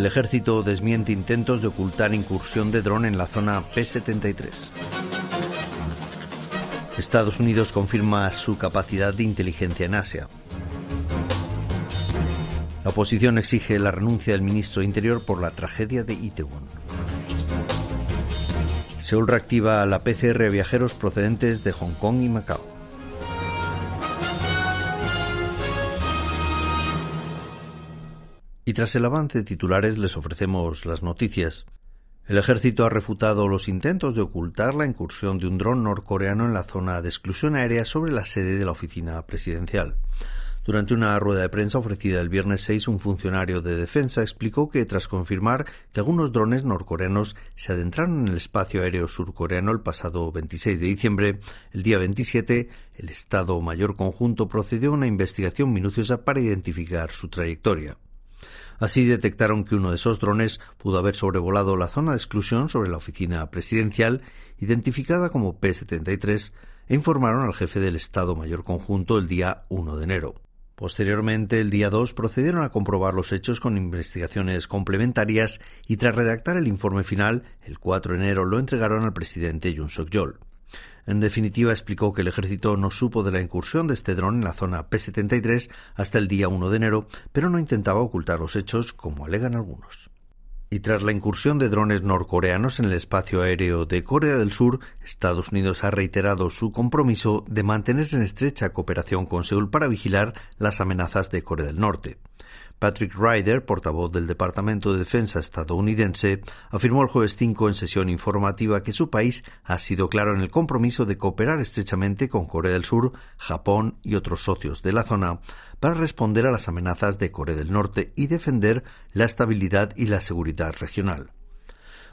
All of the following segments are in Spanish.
El ejército desmiente intentos de ocultar incursión de dron en la zona P-73. Estados Unidos confirma su capacidad de inteligencia en Asia. La oposición exige la renuncia del ministro de Interior por la tragedia de Itaewon. Seúl reactiva la PCR a viajeros procedentes de Hong Kong y Macao. Y tras el avance titulares les ofrecemos las noticias. El ejército ha refutado los intentos de ocultar la incursión de un dron norcoreano en la zona de exclusión aérea sobre la sede de la oficina presidencial. Durante una rueda de prensa ofrecida el viernes 6, un funcionario de defensa explicó que tras confirmar que algunos drones norcoreanos se adentraron en el espacio aéreo surcoreano el pasado 26 de diciembre, el día 27, el Estado Mayor Conjunto procedió a una investigación minuciosa para identificar su trayectoria. Así detectaron que uno de esos drones pudo haber sobrevolado la zona de exclusión sobre la oficina presidencial, identificada como P-73, e informaron al jefe del Estado Mayor Conjunto el día 1 de enero. Posteriormente, el día 2, procedieron a comprobar los hechos con investigaciones complementarias y tras redactar el informe final, el 4 de enero lo entregaron al presidente Yoon Suk-yeol. En definitiva, explicó que el ejército no supo de la incursión de este dron en la zona P-73 hasta el día 1 de enero, pero no intentaba ocultar los hechos, como alegan algunos. Y tras la incursión de drones norcoreanos en el espacio aéreo de Corea del Sur, Estados Unidos ha reiterado su compromiso de mantenerse en estrecha cooperación con Seúl para vigilar las amenazas de Corea del Norte. Patrick Ryder, portavoz del Departamento de Defensa estadounidense, afirmó el jueves 5 en sesión informativa que su país ha sido claro en el compromiso de cooperar estrechamente con Corea del Sur, Japón y otros socios de la zona para responder a las amenazas de Corea del Norte y defender la estabilidad y la seguridad regional.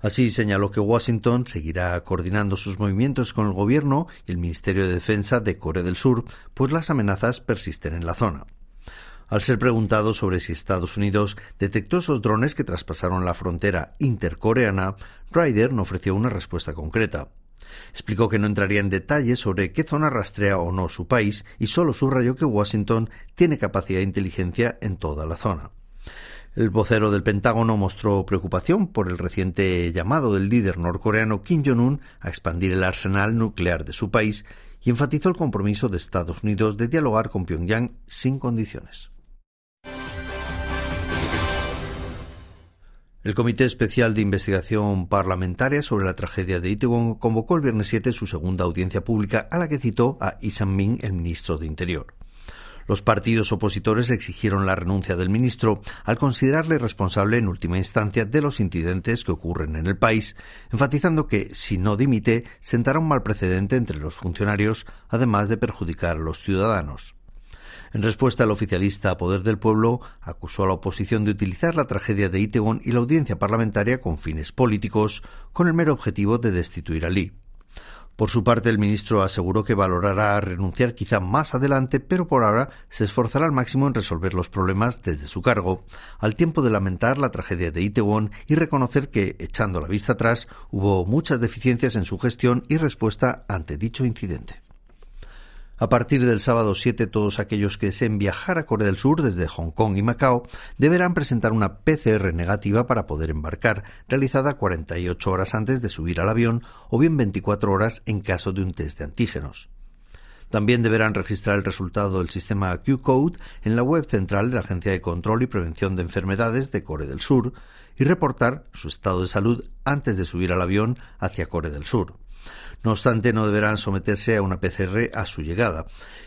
Así señaló que Washington seguirá coordinando sus movimientos con el gobierno y el Ministerio de Defensa de Corea del Sur, pues las amenazas persisten en la zona. Al ser preguntado sobre si Estados Unidos detectó esos drones que traspasaron la frontera intercoreana, Ryder no ofreció una respuesta concreta. Explicó que no entraría en detalles sobre qué zona rastrea o no su país y solo subrayó que Washington tiene capacidad de inteligencia en toda la zona. El vocero del Pentágono mostró preocupación por el reciente llamado del líder norcoreano Kim Jong-un a expandir el arsenal nuclear de su país y enfatizó el compromiso de Estados Unidos de dialogar con Pyongyang sin condiciones. El Comité Especial de Investigación Parlamentaria sobre la tragedia de Itaewon convocó el viernes 7 su segunda audiencia pública a la que citó a Lee Sang-min, el ministro de Interior. Los partidos opositores exigieron la renuncia del ministro al considerarle responsable en última instancia de los incidentes que ocurren en el país, enfatizando que, si no dimite, sentará un mal precedente entre los funcionarios, además de perjudicar a los ciudadanos. En respuesta, el oficialista Poder del Pueblo acusó a la oposición de utilizar la tragedia de Itaewon y la audiencia parlamentaria con fines políticos, con el mero objetivo de destituir a Lee. Por su parte, el ministro aseguró que valorará renunciar quizá más adelante, pero por ahora se esforzará al máximo en resolver los problemas desde su cargo, al tiempo de lamentar la tragedia de Itaewon y reconocer que, echando la vista atrás, hubo muchas deficiencias en su gestión y respuesta ante dicho incidente. A partir del sábado 7, todos aquellos que deseen viajar a Corea del Sur desde Hong Kong y Macao deberán presentar una PCR negativa para poder embarcar, realizada 48 horas antes de subir al avión o bien 24 horas en caso de un test de antígenos. También deberán registrar el resultado del sistema Q-Code en la web central de la Agencia de Control y Prevención de Enfermedades de Corea del Sur y reportar su estado de salud antes de subir al avión hacia Corea del Sur. No obstante, no deberán someterse a una PCR a su llegada.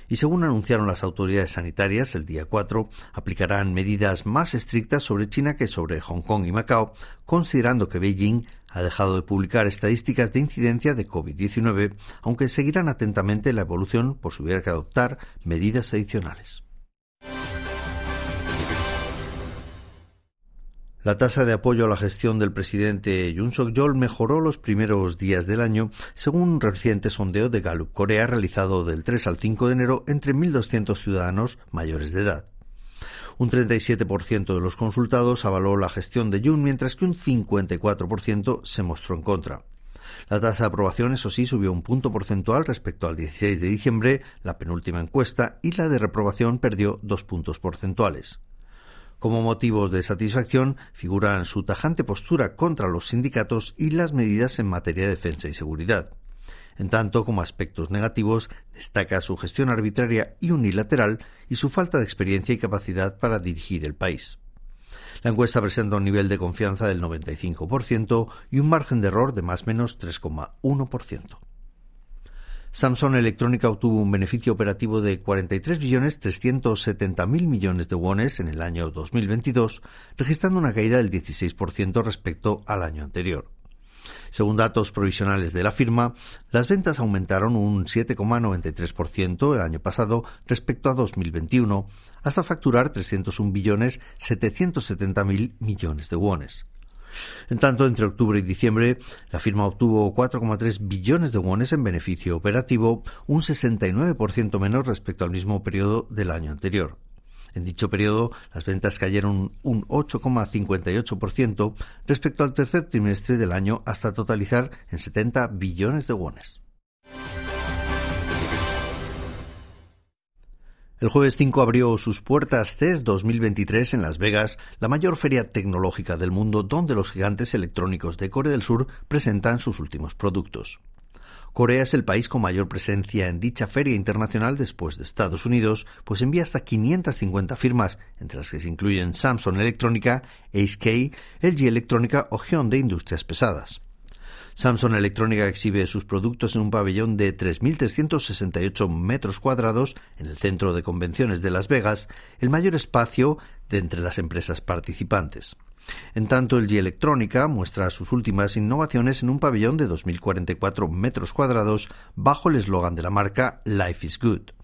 Y según anunciaron las autoridades sanitarias el día 4, aplicarán medidas más estrictas sobre China que sobre Hong Kong y Macao, considerando que Beijing ha dejado de publicar estadísticas de incidencia de COVID-19, aunque seguirán atentamente la evolución por si hubiera que adoptar medidas adicionales. La tasa de apoyo a la gestión del presidente Yoon Suk-yeol mejoró los primeros días del año, según un reciente sondeo de Gallup Corea realizado del 3 al 5 de enero entre 1.200 ciudadanos mayores de edad. Un 37% de los consultados avaló la gestión de Yoon, mientras que un 54% se mostró en contra. La tasa de aprobación, eso sí, subió un punto porcentual respecto al 16 de diciembre, la penúltima encuesta, y la de reprobación perdió dos puntos porcentuales. Como motivos de satisfacción figuran su tajante postura contra los sindicatos y las medidas en materia de defensa y seguridad. En tanto, como aspectos negativos, destaca su gestión arbitraria y unilateral y su falta de experiencia y capacidad para dirigir el país. La encuesta presenta un nivel de confianza del 95% y un margen de error de más o menos 3,1%. Samsung Electrónica obtuvo un beneficio operativo de 43.370.000 millones de wones en el año 2022, registrando una caída del 16% respecto al año anterior. Según datos provisionales de la firma, las ventas aumentaron un 7,93% el año pasado respecto a 2021, hasta facturar 301 billones 770 mil millones de wones. En tanto, entre octubre y diciembre, la firma obtuvo 4,3 billones de wones en beneficio operativo, un 69% menos respecto al mismo periodo del año anterior. En dicho periodo, las ventas cayeron un 8,58% respecto al tercer trimestre del año hasta totalizar en 70 billones de wones. El jueves 5 abrió sus puertas CES 2023 en Las Vegas, la mayor feria tecnológica del mundo donde los gigantes electrónicos de Corea del Sur presentan sus últimos productos. Corea es el país con mayor presencia en dicha feria internacional después de Estados Unidos, pues envía hasta 550 firmas, entre las que se incluyen Samsung Electrónica, HK, LG Electrónica o Hyundai Industrias Pesadas. Samsung Electrónica exhibe sus productos en un pabellón de 3.368 metros cuadrados en el centro de convenciones de Las Vegas, el mayor espacio de entre las empresas participantes. En tanto, el G Electrónica muestra sus últimas innovaciones en un pabellón de 2.044 metros cuadrados bajo el eslogan de la marca Life is Good.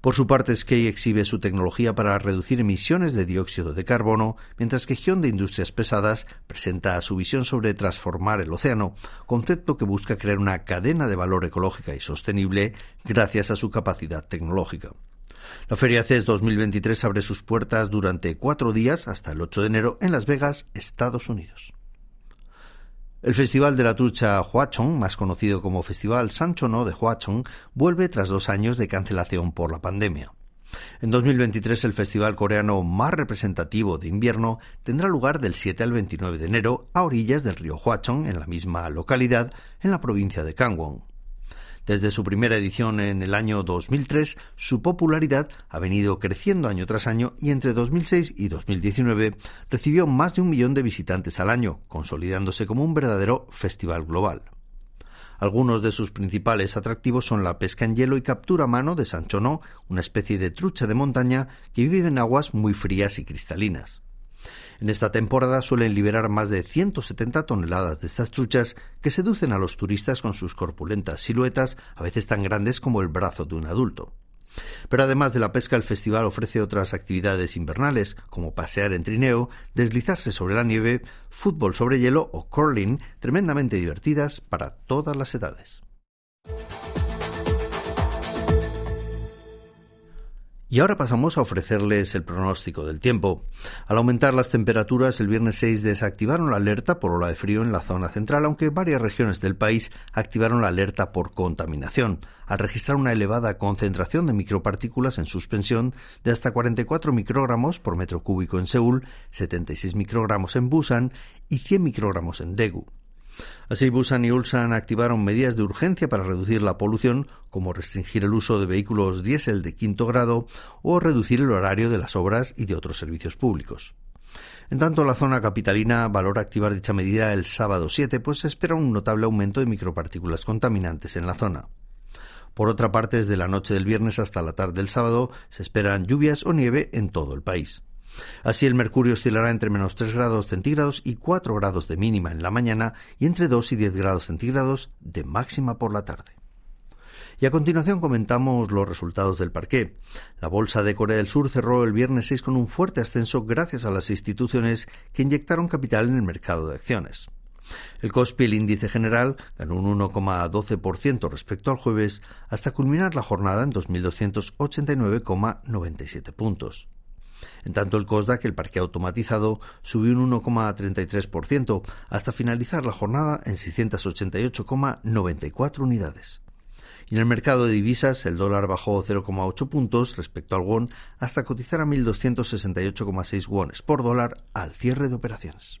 Por su parte, Skey exhibe su tecnología para reducir emisiones de dióxido de carbono, mientras que Hyundai Industrias Pesadas presenta su visión sobre transformar el océano, concepto que busca crear una cadena de valor ecológica y sostenible gracias a su capacidad tecnológica. La Feria CES 2023 abre sus puertas durante cuatro días hasta el 8 de enero en Las Vegas, Estados Unidos. El Festival de la Trucha Huachong, más conocido como Festival Sanchono de Huachong, vuelve tras dos años de cancelación por la pandemia. En 2023 el festival coreano más representativo de invierno tendrá lugar del 7 al 29 de enero a orillas del río Huachong, en la misma localidad, en la provincia de Kangwon. Desde su primera edición en el año 2003, su popularidad ha venido creciendo año tras año y entre 2006 y 2019 recibió más de un millón de visitantes al año, consolidándose como un verdadero festival global. Algunos de sus principales atractivos son la pesca en hielo y captura a mano de sanchonó, una especie de trucha de montaña que vive en aguas muy frías y cristalinas. En esta temporada suelen liberar más de 170 toneladas de estas truchas que seducen a los turistas con sus corpulentas siluetas, a veces tan grandes como el brazo de un adulto. Pero además de la pesca, el festival ofrece otras actividades invernales, como pasear en trineo, deslizarse sobre la nieve, fútbol sobre hielo o curling, tremendamente divertidas para todas las edades. Y ahora pasamos a ofrecerles el pronóstico del tiempo. Al aumentar las temperaturas, el viernes 6 desactivaron la alerta por ola de frío en la zona central, aunque varias regiones del país activaron la alerta por contaminación, al registrar una elevada concentración de micropartículas en suspensión de hasta 44 microgramos por metro cúbico en Seúl, 76 microgramos en Busan y 100 microgramos en Daegu. Así, Busan y Ulsan activaron medidas de urgencia para reducir la polución, como restringir el uso de vehículos diésel de quinto grado o reducir el horario de las obras y de otros servicios públicos. En tanto, la zona capitalina valora activar dicha medida el sábado 7, pues se espera un notable aumento de micropartículas contaminantes en la zona. Por otra parte, desde la noche del viernes hasta la tarde del sábado se esperan lluvias o nieve en todo el país. Así el mercurio oscilará entre menos 3 grados centígrados y 4 grados de mínima en la mañana y entre 2 y 10 grados centígrados de máxima por la tarde. Y a continuación comentamos los resultados del parqué. La bolsa de Corea del Sur cerró el viernes 6 con un fuerte ascenso gracias a las instituciones que inyectaron capital en el mercado de acciones. El COSPI, el índice general, ganó un 1,12% respecto al jueves hasta culminar la jornada en 2.289,97 puntos. En tanto, el COSDAC, el parque automatizado, subió un 1,33% hasta finalizar la jornada en 688,94 unidades. Y en el mercado de divisas, el dólar bajó 0,8 puntos respecto al won hasta cotizar a 1.268,6 wones por dólar al cierre de operaciones.